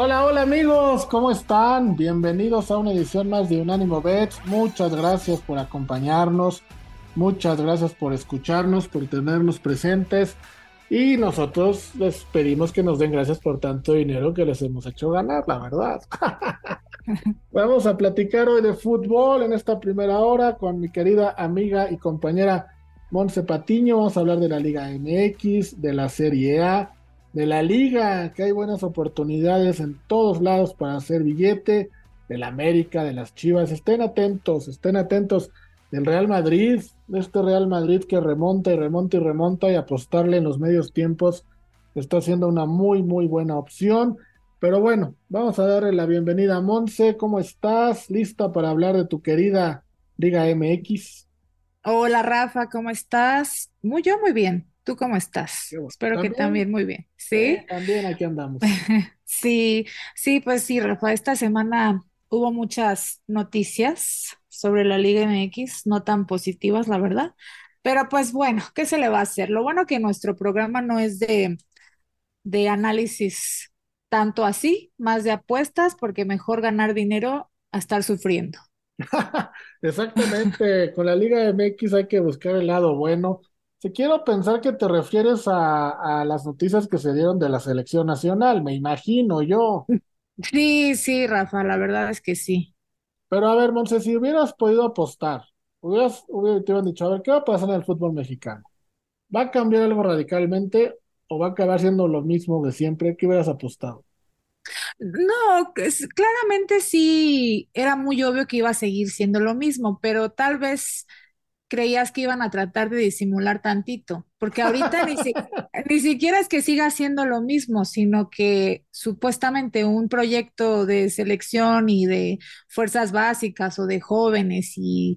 Hola, hola amigos, ¿cómo están? Bienvenidos a una edición más de Unánimo Bets. Muchas gracias por acompañarnos, muchas gracias por escucharnos, por tenernos presentes. Y nosotros les pedimos que nos den gracias por tanto dinero que les hemos hecho ganar, la verdad. Vamos a platicar hoy de fútbol en esta primera hora con mi querida amiga y compañera Monse Patiño. Vamos a hablar de la Liga MX, de la Serie A, de la Liga, que hay buenas oportunidades en todos lados para hacer billete, de la América, de las Chivas. Estén atentos, estén atentos del Real Madrid, de este Real Madrid que remonta y remonta y remonta y apostarle en los medios tiempos está siendo una muy, muy buena opción. Pero bueno, vamos a darle la bienvenida a Monse. ¿Cómo estás? ¿Lista para hablar de tu querida Liga MX? Hola Rafa, ¿cómo estás? Muy yo muy bien. ¿Tú cómo estás? Espero que también muy bien. ¿Sí? también aquí andamos. sí, sí, pues sí, Rafa, esta semana hubo muchas noticias sobre la Liga MX, no tan positivas, la verdad. Pero pues bueno, ¿qué se le va a hacer? Lo bueno que nuestro programa no es de, de análisis tanto así, más de apuestas, porque mejor ganar dinero a estar sufriendo. Exactamente, con la Liga MX hay que buscar el lado bueno. Si quiero pensar que te refieres a, a las noticias que se dieron de la selección nacional, me imagino yo. Sí, sí, Rafa, la verdad es que sí. Pero a ver, Monse, si hubieras podido apostar, hubieras, te hubieran dicho, a ver, ¿qué va a pasar en el fútbol mexicano? ¿Va a cambiar algo radicalmente o va a acabar siendo lo mismo de siempre? ¿Qué hubieras apostado? No, claramente sí, era muy obvio que iba a seguir siendo lo mismo, pero tal vez creías que iban a tratar de disimular tantito, porque ahorita ni, ni, siquiera es que siga siendo lo mismo, sino que supuestamente un proyecto de selección y de fuerzas básicas o de jóvenes y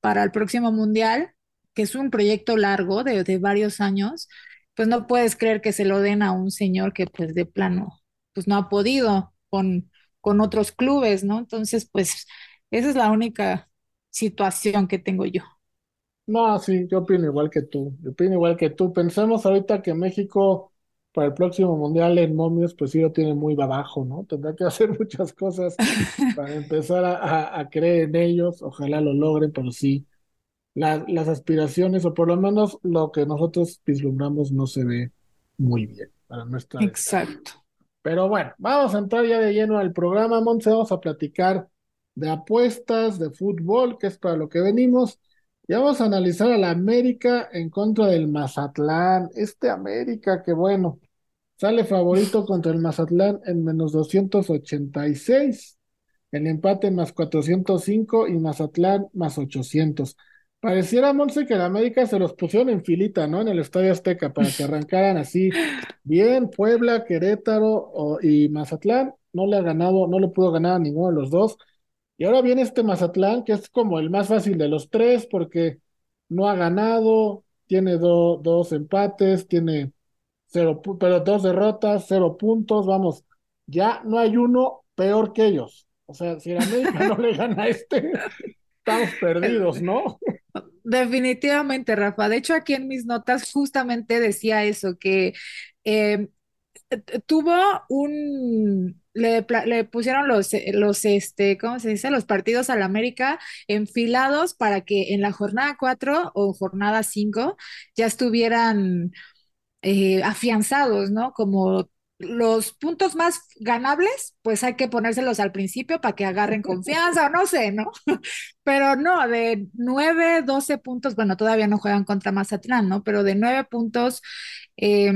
para el próximo mundial, que es un proyecto largo de, de varios años, pues no puedes creer que se lo den a un señor que pues de plano, pues no ha podido con, con otros clubes, ¿no? Entonces, pues esa es la única situación que tengo yo. No, sí, yo opino igual que tú. Yo opino igual que tú. Pensemos ahorita que México para el próximo mundial en momios, pues sí lo tiene muy abajo, ¿no? Tendrá que hacer muchas cosas para empezar a, creer en ellos. Ojalá lo logren, pero sí, las aspiraciones, o por lo menos lo que nosotros vislumbramos, no se ve muy bien para nuestra. Exacto. Pero bueno, vamos a entrar ya de lleno al programa, Monse. Vamos a platicar de apuestas, de fútbol, que es para lo que venimos. Y vamos a analizar a la América en contra del Mazatlán. Este América que bueno, sale favorito contra el Mazatlán en menos 286. El empate más 405 y Mazatlán más 800. Pareciera, Monse, que la América se los pusieron en filita, ¿no? En el Estadio Azteca para que arrancaran así bien. Puebla, Querétaro y Mazatlán no le ha ganado, no le pudo ganar a ninguno de los dos. Y ahora viene este Mazatlán, que es como el más fácil de los tres, porque no ha ganado, tiene dos empates, tiene cero, pero dos derrotas, cero puntos, vamos, ya no hay uno peor que ellos. O sea, si el América no le gana a este, estamos perdidos, ¿no? Definitivamente, Rafa. De hecho, aquí en mis notas justamente decía eso, que eh, tuvo un le, le, pusieron los, eh, los, este, ¿cómo se dice? Los partidos al América enfilados para que en la jornada 4 o jornada 5 ya estuvieran eh, afianzados, ¿no? Como los puntos más ganables, pues hay que ponérselos al principio para que agarren confianza o no sé, ¿no? Pero no, de 9, 12 puntos, bueno, todavía no juegan contra Mazatlán, ¿no? Pero de 9 puntos, eh,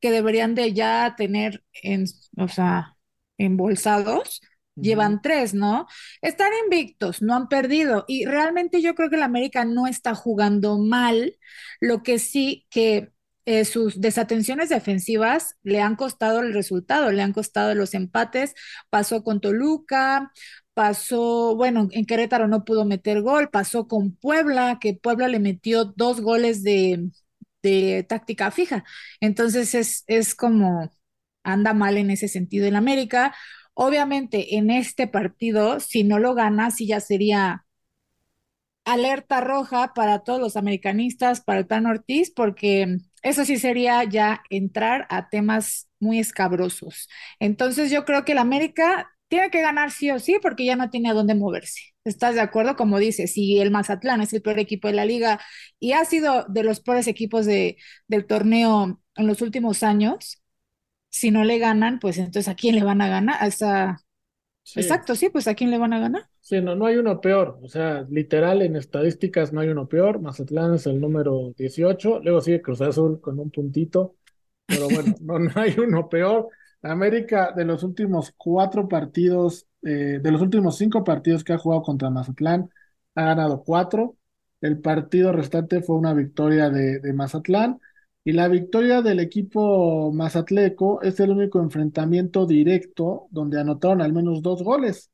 que deberían de ya tener, en, o sea, embolsados, llevan tres, ¿no? Están invictos, no han perdido. Y realmente yo creo que el América no está jugando mal, lo que sí que eh, sus desatenciones defensivas le han costado el resultado, le han costado los empates, pasó con Toluca, pasó, bueno, en Querétaro no pudo meter gol, pasó con Puebla, que Puebla le metió dos goles de, de táctica fija. Entonces es, es como anda mal en ese sentido en América. Obviamente en este partido, si no lo gana, sí ya sería alerta roja para todos los americanistas, para el Plan Ortiz, porque eso sí sería ya entrar a temas muy escabrosos. Entonces yo creo que el América tiene que ganar sí o sí porque ya no tiene a dónde moverse. ¿Estás de acuerdo? Como dices, si el Mazatlán es el peor equipo de la liga y ha sido de los peores equipos de, del torneo en los últimos años, si no le ganan, pues entonces ¿a quién le van a ganar? Hasta... Exacto, sí, pues ¿a quién le van a ganar? Sí, no, no hay uno peor. O sea, literal en estadísticas no hay uno peor. Mazatlán es el número 18, luego sigue Cruz Azul con un puntito, pero bueno, no, no hay uno peor. América de los últimos cuatro partidos, eh, de los últimos cinco partidos que ha jugado contra Mazatlán, ha ganado cuatro. El partido restante fue una victoria de, de Mazatlán. Y la victoria del equipo mazatleco es el único enfrentamiento directo donde anotaron al menos dos goles.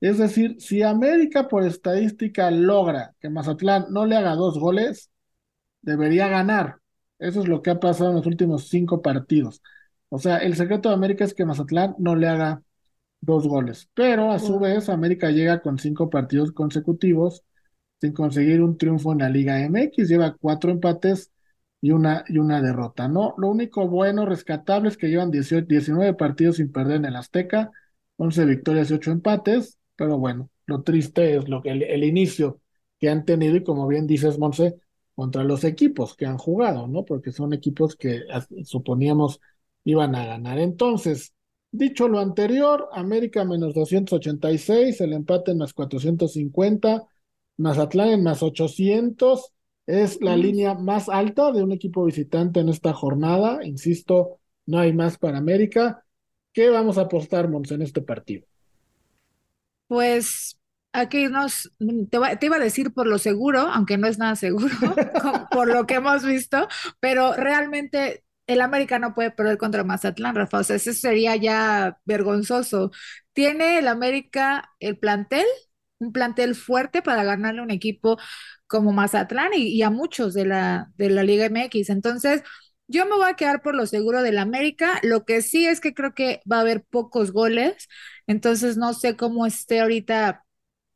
Es decir, si América por estadística logra que Mazatlán no le haga dos goles, debería ganar. Eso es lo que ha pasado en los últimos cinco partidos. O sea, el secreto de América es que Mazatlán no le haga dos goles. Pero a su vez, América llega con cinco partidos consecutivos sin conseguir un triunfo en la Liga MX. Lleva cuatro empates y una, y una derrota, ¿no? Lo único bueno, rescatable, es que llevan 18, 19 partidos sin perder en el Azteca, 11 victorias y 8 empates, pero bueno, lo triste es lo que el, inicio que han tenido y como bien dices, Monse, contra los equipos que han jugado, ¿no? Porque son equipos que suponíamos iban a ganar. Entonces, dicho lo anterior, América menos 286, el empate en más 450, Mazatlán en más 800, es la línea más alta de un equipo visitante en esta jornada. Insisto, no hay más para América. ¿Qué vamos a apostar, Mons, en este partido? Pues aquí nos, te, te, iba a decir por lo seguro, aunque no es nada seguro, por lo que hemos visto, pero realmente el América no puede perder contra Mazatlán, Rafa. O sea, eso sería ya vergonzoso. ¿Tiene el América el plantel? Un plantel fuerte para ganarle un equipo como Mazatlán y, a muchos de la, de la Liga MX. Entonces, yo me voy a quedar por lo seguro del América. Lo que sí es que creo que va a haber pocos goles. Entonces, no sé cómo esté ahorita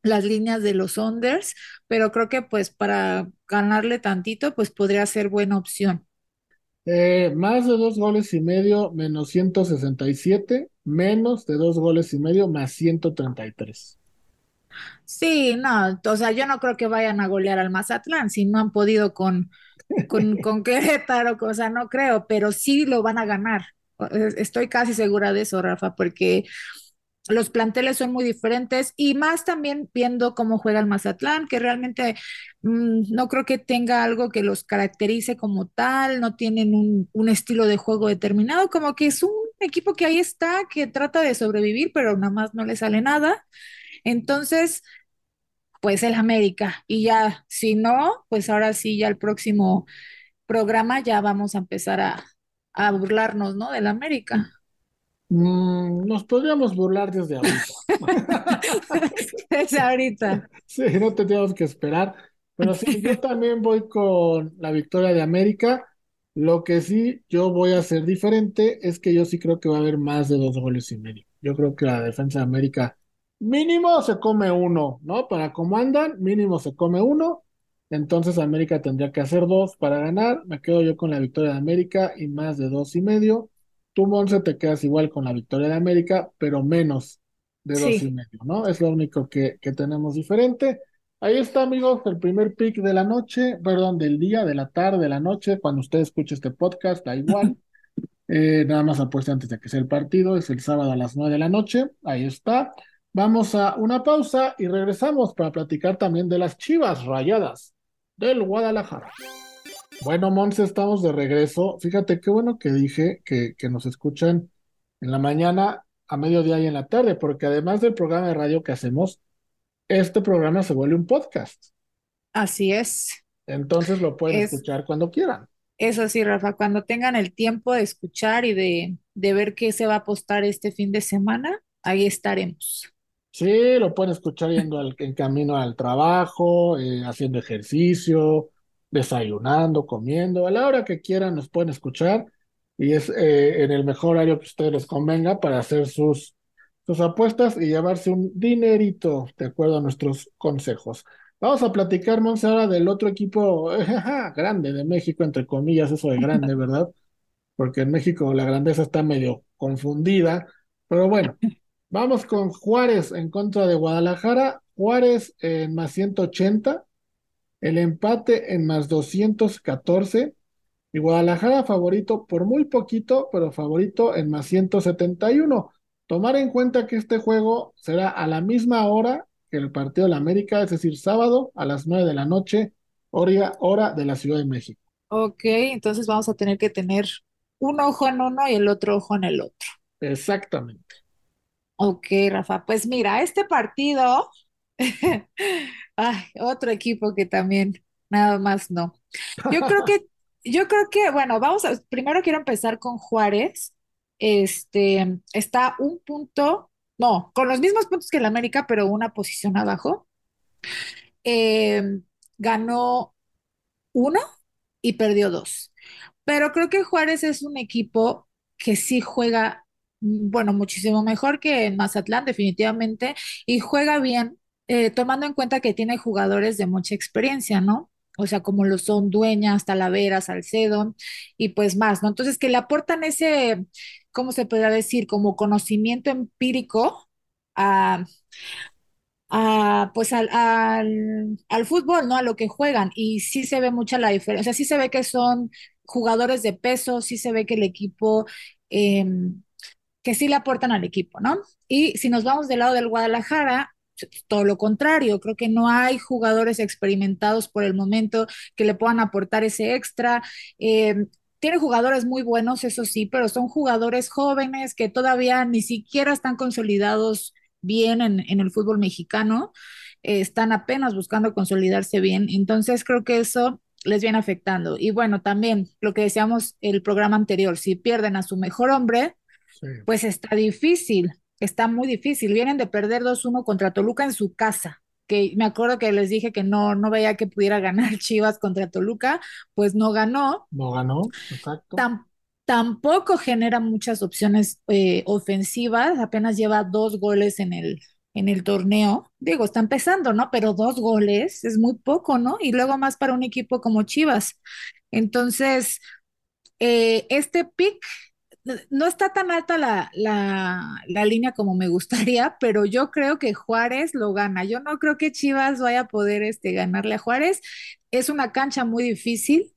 las líneas de los unders, pero creo que pues para ganarle tantito, pues podría ser buena opción. Eh, más de dos goles y medio, menos 167, menos de dos goles y medio, más 133. Sí, no, o sea, yo no creo que vayan a golear al Mazatlán si no han podido con, con, con Querétaro, o sea, no creo, pero sí lo van a ganar. Estoy casi segura de eso, Rafa, porque los planteles son muy diferentes y más también viendo cómo juega el Mazatlán, que realmente mm, no creo que tenga algo que los caracterice como tal, no tienen un, estilo de juego determinado, como que es un equipo que ahí está, que trata de sobrevivir, pero nada más no le sale nada. Entonces, pues el América y ya, si no, pues ahora sí, ya el próximo programa ya vamos a empezar a, a burlarnos, ¿no? Del América. Mm, nos podríamos burlar desde ahorita. desde ahorita. Sí, no tendríamos que esperar. Pero sí, yo también voy con la victoria de América. Lo que sí yo voy a hacer diferente es que yo sí creo que va a haber más de dos goles y medio. Yo creo que la defensa de América mínimo se come uno, ¿no? Para cómo andan, mínimo se come uno. Entonces América tendría que hacer dos para ganar. Me quedo yo con la victoria de América y más de dos y medio. Tú, Monse, te quedas igual con la victoria de América, pero menos de dos y medio, ¿no? Es lo único que, que tenemos diferente. Ahí está, amigos, el primer pick de la noche, perdón, del día, de la tarde, de la noche, cuando usted escuche este podcast, da igual. Eh, nada más apuesta antes de que sea el partido, es el sábado a las nueve de la noche, ahí está. Vamos a una pausa y regresamos para platicar también de las chivas rayadas del Guadalajara. Bueno, Monse, estamos de regreso. Fíjate qué bueno que dije que, que nos escuchan en la mañana, a mediodía y en la tarde, porque además del programa de radio que hacemos, este programa se vuelve un podcast. Así es. Entonces lo pueden escuchar cuando quieran. Eso sí, Rafa, cuando tengan el tiempo de escuchar y de, de ver qué se va a apostar este fin de semana, ahí estaremos. Sí, lo pueden escuchar yendo al- en camino al trabajo, eh, haciendo ejercicio, desayunando, comiendo, a la hora que quieran nos pueden escuchar y es eh, en el mejor horario que a ustedes les convenga para hacer sus, sus apuestas y llevarse un dinerito de acuerdo a nuestros consejos. Vamos a platicar, Monse, ahora del otro equipo grande de México, entre comillas, eso de grande, ¿verdad? Porque en México la grandeza está medio confundida, pero bueno. Vamos con Juárez en contra de Guadalajara. Juárez en más 180, el empate en más 214 y Guadalajara favorito por muy poquito, pero favorito en más 171. Tomar en cuenta que este juego será a la misma hora que el partido de la América, es decir, sábado a las 9 de la noche, hora, hora de la Ciudad de México. Ok, entonces vamos a tener que tener un ojo en uno y el otro ojo en el otro. Exactamente. Ok, Rafa, pues mira, este partido, ay, otro equipo que también nada más no. Yo creo que, yo creo que, bueno, vamos a, primero quiero empezar con Juárez. Este, está un punto, no, con los mismos puntos que el América, pero una posición abajo. Eh, ganó uno y perdió dos. Pero creo que Juárez es un equipo que sí juega, mm, bueno, muchísimo mejor que Mazatlán, definitivamente, y juega bien, eh, tomando en cuenta que tiene jugadores de mucha experiencia, ¿no? O sea, como lo son Dueñas, Talavera, Salcedo y pues más, ¿no? Entonces, que le aportan ese, ¿cómo se podría decir? Como conocimiento empírico a, a, pues al, al, al fútbol, ¿no? A lo que juegan. Y sí se ve mucha la diferencia. O sea, sí se ve que son jugadores de peso, sí se ve que el equipo, eh, que sí le aportan al equipo, ¿no? Y si nos vamos del lado del Guadalajara, todo lo contrario, creo que no hay jugadores experimentados por el momento que le puedan aportar ese extra. Eh, tiene jugadores muy buenos, eso sí, pero son jugadores jóvenes que todavía ni siquiera están consolidados bien en, en el fútbol mexicano, eh, están apenas buscando consolidarse bien, entonces creo que eso les viene afectando. Y bueno, también lo que decíamos el programa anterior, si pierden a su mejor hombre, Sí. pues está difícil, está muy difícil. Vienen de perder 2-1 contra Toluca en su casa, que me acuerdo que les dije que no, no veía que pudiera ganar Chivas contra Toluca, pues no ganó. No ganó, exacto. Tam- tampoco genera muchas opciones eh, ofensivas, apenas lleva dos goles en el, en el torneo. Digo, está empezando, ¿no? Pero dos goles es muy poco, ¿no? Y luego más para un equipo como Chivas. Entonces, eh, este pick no está tan alta la, la, la línea como me gustaría, pero yo creo que Juárez lo gana. Yo no creo que Chivas vaya a poder este, ganarle a Juárez. Es una cancha muy difícil.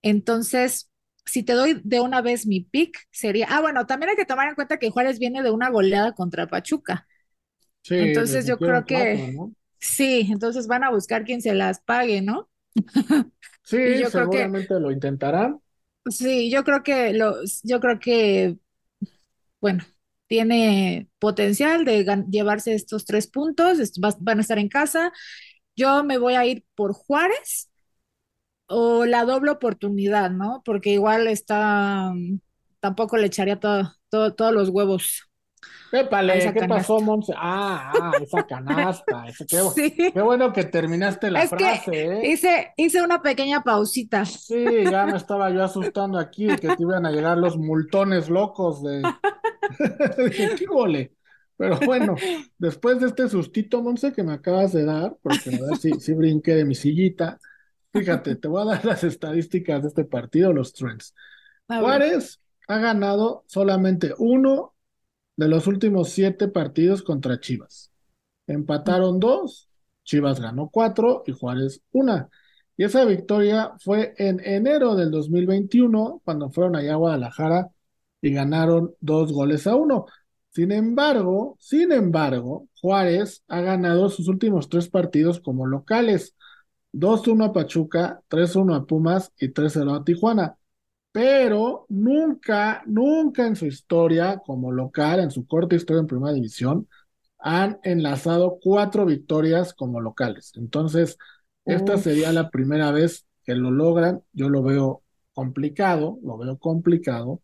Entonces, si te doy de una vez mi pick, sería. Ah, bueno, también hay que tomar en cuenta que Juárez viene de una goleada contra Pachuca. Sí, Entonces, yo creo que sí, entonces van a buscar quien se las pague, ¿no? Sí, creo que, seguramente lo intentarán. Sí, yo creo que los, yo creo que bueno, tiene potencial de llevarse estos tres puntos, van a estar en casa. Yo me voy a ir por Juárez o la doble oportunidad, ¿no? Porque igual está, tampoco le echaría todo, todo- todos los huevos Épale, ¿qué pasó. Monse? Ah, ah, esa canasta. ese- qué, Sí, qué bueno que terminaste la es que frase, ¿eh? hice, hice una pequeña pausita. Sí, ya me estaba yo asustando aquí de que te iban a llegar los multones locos de... Qué gole. Pero bueno, después de este sustito, Monse, que me acabas de dar, porque a ver si, si brinqué de mi sillita, fíjate, te voy a dar las estadísticas de este partido, los trends. Juárez ha ganado solamente uno de los últimos siete partidos contra Chivas. Empataron dos, Chivas ganó cuatro y Juárez una. Y esa victoria fue en enero del 2021, cuando fueron allá a Guadalajara y ganaron dos goles a uno. Sin embargo, sin embargo, Juárez ha ganado sus últimos tres partidos como locales. 2-1 a Pachuca, 3-1 a Pumas y 3-0 a Tijuana pero nunca, nunca en su historia como local, en su corta historia en Primera División, han enlazado cuatro victorias como locales. Entonces, esta sería la primera vez que lo logran. Yo lo veo complicado, lo veo complicado,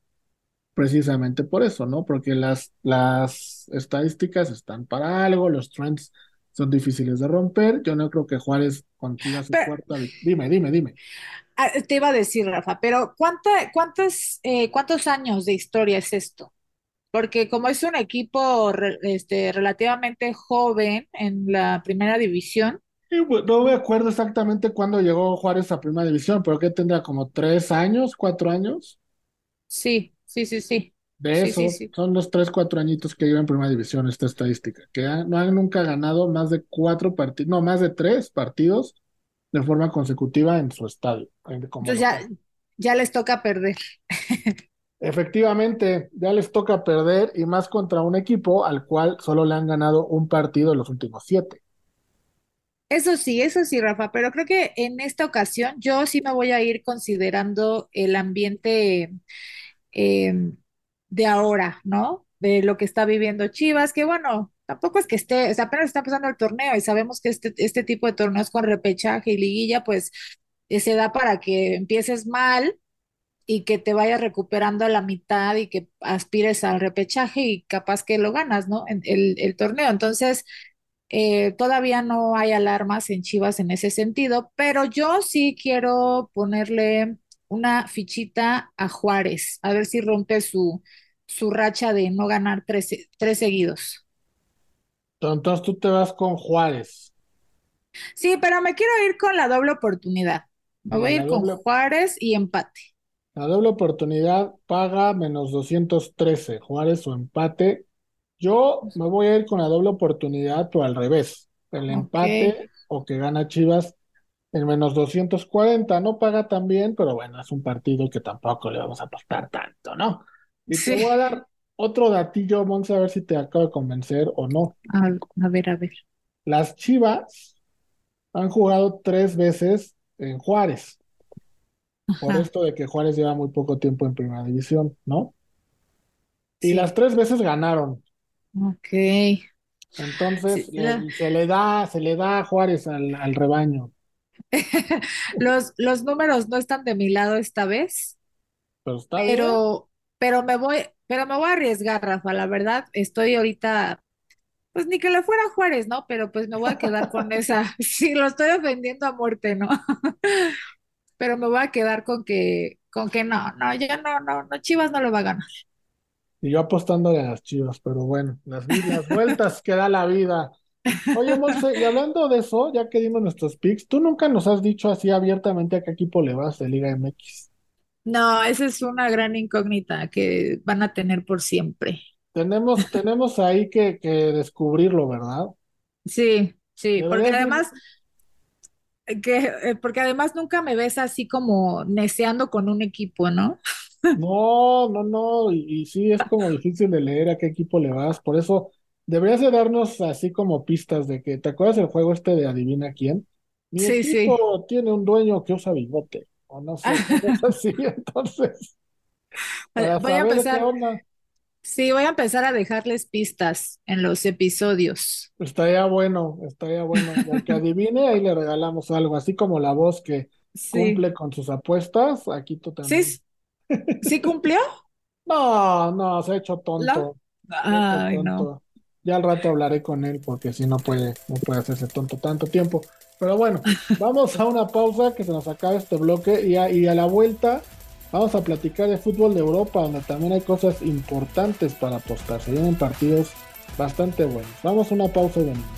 precisamente por eso, ¿no? Porque las, las estadísticas están para algo, los trends son difíciles de romper. Yo no creo que Juárez consiga su cuarta. Dime, dime, dime. Ah, te iba a decir, Rafa, pero ¿cuánta, cuántos, eh, ¿cuántos años de historia es esto? Porque como es un equipo este, relativamente joven en la primera división. no me acuerdo exactamente cuándo llegó Juárez a primera división, pero que tendría como tres años, cuatro años. Sí, sí, sí, sí. De eso, son los tres, cuatro añitos que lleva en primera división esta estadística, que no han nunca ganado más de cuatro partidos, no, más de tres partidos de forma consecutiva en su estadio. Entonces ya, ya les toca perder. Efectivamente, ya les toca perder y más contra un equipo al cual solo le han ganado un partido en los últimos siete. Eso sí, eso sí, Rafa, pero creo que en esta ocasión yo sí me voy a ir considerando el ambiente em, de ahora, ¿no? De lo que está viviendo Chivas, que bueno, tampoco es que esté, o sea, apenas está empezando el torneo y sabemos que este, este tipo de torneos con repechaje y liguilla, pues eh, se da para que empieces mal y que te vayas recuperando a la mitad y que aspires al repechaje y capaz que lo ganas, ¿no? El, el torneo. Entonces, eh, todavía no hay alarmas en Chivas en ese sentido, pero yo sí quiero ponerle una fichita a Juárez, a ver si rompe su, su racha de no ganar tres, tres seguidos. Entonces tú te vas con Juárez. Sí, pero me quiero ir con la doble oportunidad. Me voy a ir con Juárez y empate. La doble oportunidad paga menos 213, Juárez o empate. Yo me voy a ir con la doble oportunidad, pero al revés. El empate o que gana Chivas en menos 240. No paga tan bien, pero bueno, es un partido que tampoco le vamos a apostar tanto, ¿no? Y te voy a dar otro datillo, vamos a ver si te acabo de convencer o no. A, ver, a ver. Las Chivas han jugado tres veces en Juárez. Por esto de que Juárez lleva muy poco tiempo en primera división, ¿no? Y las tres veces ganaron. Ok. Entonces se le da, se le da a Juárez al, rebaño. los, los números no están de mi lado esta vez. Pero está pero, pero me voy, pero me voy a arriesgar, Rafa. La verdad, estoy ahorita, pues ni que le fuera Juárez, ¿no? Pero pues me voy a quedar con esa. Sí, lo estoy ofendiendo a muerte, ¿no? pero me voy a quedar con que, con que no, no, ya no, no, no, Chivas no lo va a ganar. Y yo apostándole a las Chivas, pero bueno, las, las vueltas que da la vida. Oye, Monse, y hablando de eso, ya que dimos nuestros picks, tú nunca nos has dicho así abiertamente a qué equipo le vas de Liga MX. No, esa es una gran incógnita que van a tener por siempre. Tenemos, tenemos ahí que, que descubrirlo, ¿verdad? Sí, sí, porque además, que, eh, porque además nunca me ves así como neceando con un equipo, ¿no? No, no, no, y, sí es como difícil de leer a qué equipo le vas, por eso deberías de darnos así como pistas de que, ¿te acuerdas del juego este de adivina quién? Mi sí, equipo tiene un dueño que usa bigote, o no sé, así, entonces, voy a empezar, sí, voy a empezar a dejarles pistas en los episodios. Estaría bueno, estaría bueno, que adivine, ahí le regalamos algo, así como la voz que cumple con sus apuestas, aquí tú también. Sí, ¿Sí cumplió? No, no, se ha hecho tonto. Ay, no. Ya al rato hablaré con él porque si no puede, no puede hacerse tonto tanto tiempo. Pero bueno, vamos a una pausa que se nos acaba este bloque y a, y a la vuelta vamos a platicar de fútbol de Europa donde también hay cosas importantes para apostar. Se vienen partidos bastante buenos. Vamos a una pausa de nuevo.